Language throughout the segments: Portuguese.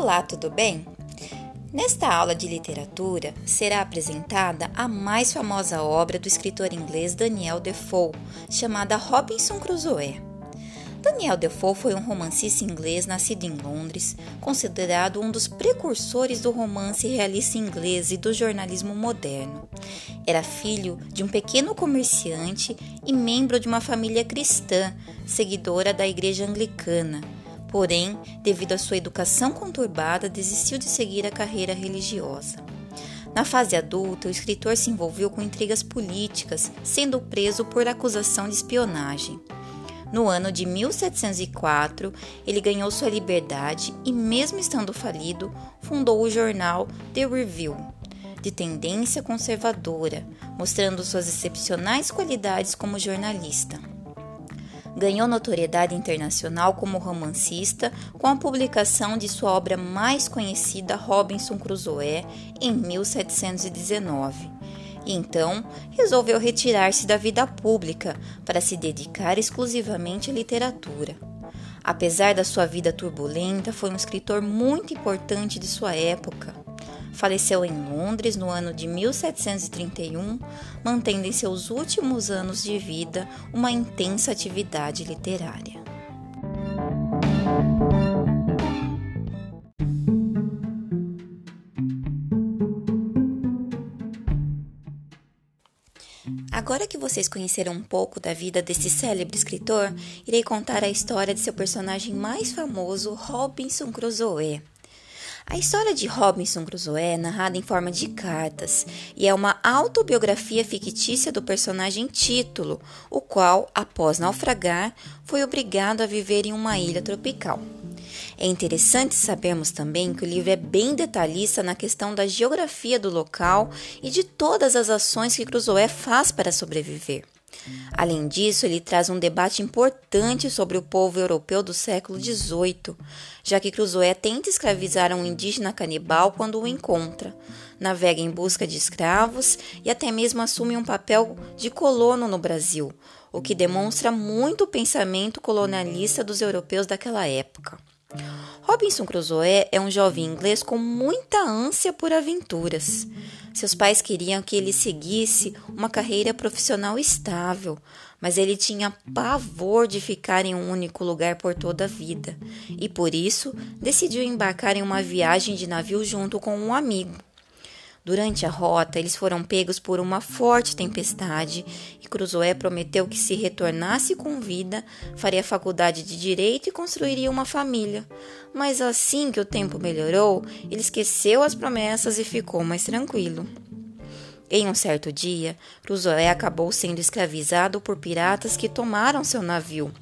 Olá, tudo bem? Nesta aula de literatura será apresentada a mais famosa obra do escritor inglês Daniel Defoe, chamada Robinson Crusoe. Daniel Defoe foi um romancista inglês nascido em Londres, considerado um dos precursores do romance realista inglês e do jornalismo moderno. Era filho de um pequeno comerciante e membro de uma família cristã, seguidora da Igreja Anglicana. Porém, devido à sua educação conturbada, desistiu de seguir a carreira religiosa. Na fase adulta, o escritor se envolveu com intrigas políticas, sendo preso por acusação de espionagem. No ano de 1704, ele ganhou sua liberdade e, mesmo estando falido, fundou o jornal The Review, de tendência conservadora, mostrando suas excepcionais qualidades como jornalista. Ganhou notoriedade internacional como romancista com a publicação de sua obra mais conhecida, Robinson Crusoe, em 1719 e então resolveu retirar-se da vida pública para se dedicar exclusivamente à literatura. Apesar da sua vida turbulenta, foi um escritor muito importante de sua época. Faleceu em Londres no ano de 1731, mantendo em seus últimos anos de vida uma intensa atividade literária. Agora que vocês conheceram um pouco da vida desse célebre escritor, irei contar a história de seu personagem mais famoso, Robinson Crusoe. A história de Robinson Crusoe é narrada em forma de cartas e é uma autobiografia fictícia do personagem título, o qual, após naufragar, foi obrigado a viver em uma ilha tropical. É interessante sabermos também que o livro é bem detalhista na questão da geografia do local e de todas as ações que Crusoe faz para sobreviver. Além disso, ele traz um debate importante sobre o povo europeu do século XVIII, já que Crusoe tenta escravizar um indígena canibal quando o encontra, navega em busca de escravos e até mesmo assume um papel de colono no Brasil, o que demonstra muito o pensamento colonialista dos europeus daquela época. Robinson Crusoe é um jovem inglês com muita ânsia por aventuras. Seus pais queriam que ele seguisse uma carreira profissional estável, mas ele tinha pavor de ficar em um único lugar por toda a vida e por isso decidiu embarcar em uma viagem de navio junto com um amigo. Durante a rota, eles foram pegos por uma forte tempestade e Crusoe prometeu que, se retornasse com vida, faria faculdade de direito e construiria uma família. Mas assim que o tempo melhorou, ele esqueceu as promessas e ficou mais tranquilo. Em um certo dia, Crusoe acabou sendo escravizado por piratas que tomaram seu navio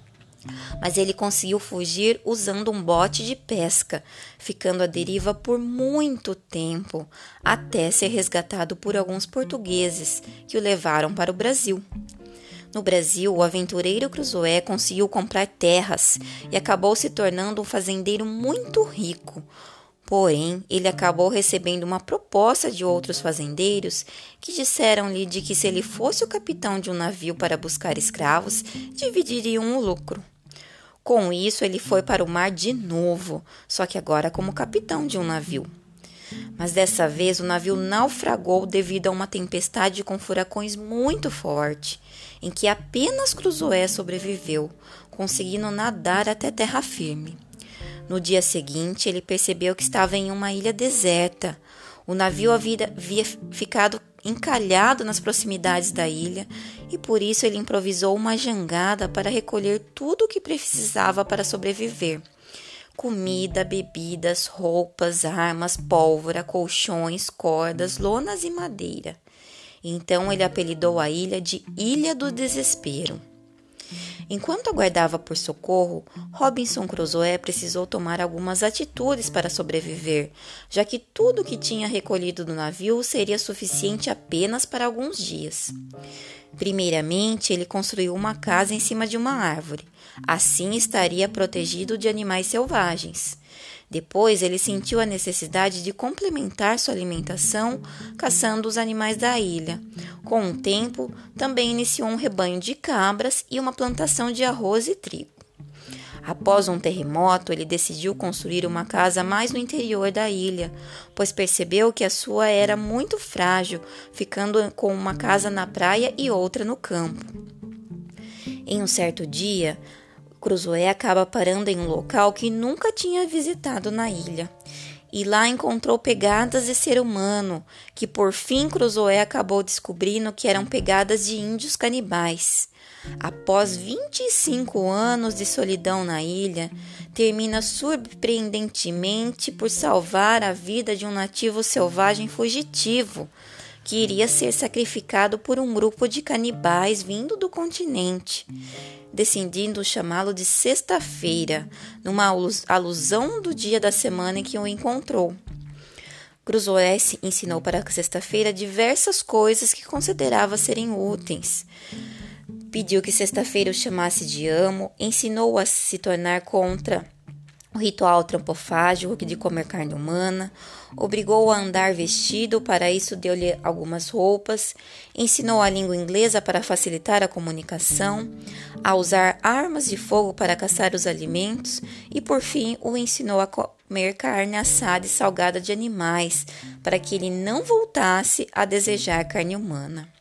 mas ele conseguiu fugir usando um bote de pesca, ficando à deriva por muito tempo, até ser resgatado por alguns portugueses que o levaram para o Brasil. No Brasil, o aventureiro Cruzoé conseguiu comprar terras e acabou se tornando um fazendeiro muito rico. Porém, ele acabou recebendo uma proposta de outros fazendeiros que disseram-lhe de que se ele fosse o capitão de um navio para buscar escravos, dividiriam o lucro. Com isso, ele foi para o mar de novo, só que agora como capitão de um navio. Mas dessa vez o navio naufragou devido a uma tempestade com furacões muito forte, em que apenas Cruzoé sobreviveu, conseguindo nadar até terra firme. No dia seguinte, ele percebeu que estava em uma ilha deserta. O navio havia, havia ficado encalhado nas proximidades da ilha e por isso ele improvisou uma jangada para recolher tudo o que precisava para sobreviver: comida, bebidas, roupas, armas, pólvora, colchões, cordas, lonas e madeira. Então ele apelidou a ilha de Ilha do Desespero. Enquanto aguardava por socorro, Robinson Crusoe precisou tomar algumas atitudes para sobreviver, já que tudo que tinha recolhido do navio seria suficiente apenas para alguns dias. Primeiramente, ele construiu uma casa em cima de uma árvore. Assim estaria protegido de animais selvagens. Depois, ele sentiu a necessidade de complementar sua alimentação caçando os animais da ilha. Com o tempo, também iniciou um rebanho de cabras e uma plantação de arroz e trigo. Após um terremoto, ele decidiu construir uma casa mais no interior da ilha, pois percebeu que a sua era muito frágil, ficando com uma casa na praia e outra no campo. Em um certo dia, Cruzoé acaba parando em um local que nunca tinha visitado na ilha. E lá encontrou pegadas de ser humano, que por fim Cruzoé acabou descobrindo que eram pegadas de índios canibais. Após 25 anos de solidão na ilha, termina surpreendentemente por salvar a vida de um nativo selvagem fugitivo que iria ser sacrificado por um grupo de canibais vindo do continente, decidindo chamá-lo de Sexta-feira, numa alusão do dia da semana em que o encontrou. Cruzoé ensinou para sexta-feira diversas coisas que considerava serem úteis. Pediu que sexta-feira o chamasse de amo, ensinou-o a se tornar contra o ritual trampofágico de comer carne humana, obrigou-o a andar vestido, para isso deu-lhe algumas roupas, ensinou a língua inglesa para facilitar a comunicação, a usar armas de fogo para caçar os alimentos e, por fim, o ensinou a comer carne assada e salgada de animais, para que ele não voltasse a desejar carne humana.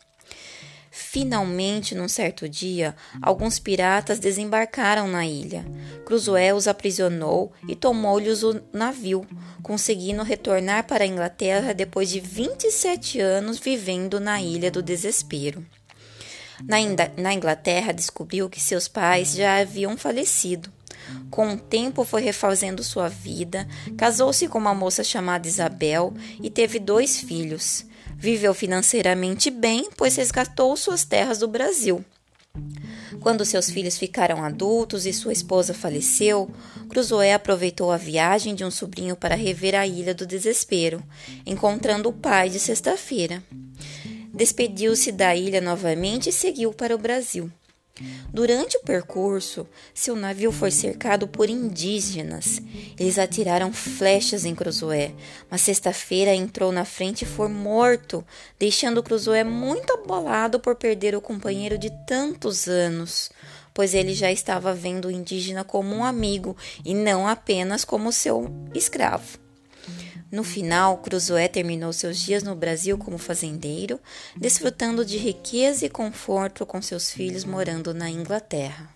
Finalmente, num certo dia, alguns piratas desembarcaram na ilha. Cruzoé os aprisionou e tomou-lhes o navio, conseguindo retornar para a Inglaterra depois de 27 anos vivendo na Ilha do Desespero. Na, na Inglaterra, descobriu que seus pais já haviam falecido. Com o tempo, foi refazendo sua vida, casou-se com uma moça chamada Isabel e teve dois filhos. Viveu financeiramente bem, pois resgatou suas terras do Brasil. Quando seus filhos ficaram adultos e sua esposa faleceu, Cruzoé aproveitou a viagem de um sobrinho para rever a Ilha do Desespero, encontrando o pai de sexta-feira. Despediu-se da ilha novamente e seguiu para o Brasil. Durante o percurso, seu navio foi cercado por indígenas. Eles atiraram flechas em Cruzoé, mas sexta-feira entrou na frente e foi morto, deixando Cruzoé muito abalado por perder o companheiro de tantos anos, pois ele já estava vendo o indígena como um amigo e não apenas como seu escravo. No final, Cruzoé terminou seus dias no Brasil como fazendeiro, desfrutando de riqueza e conforto com seus filhos morando na Inglaterra.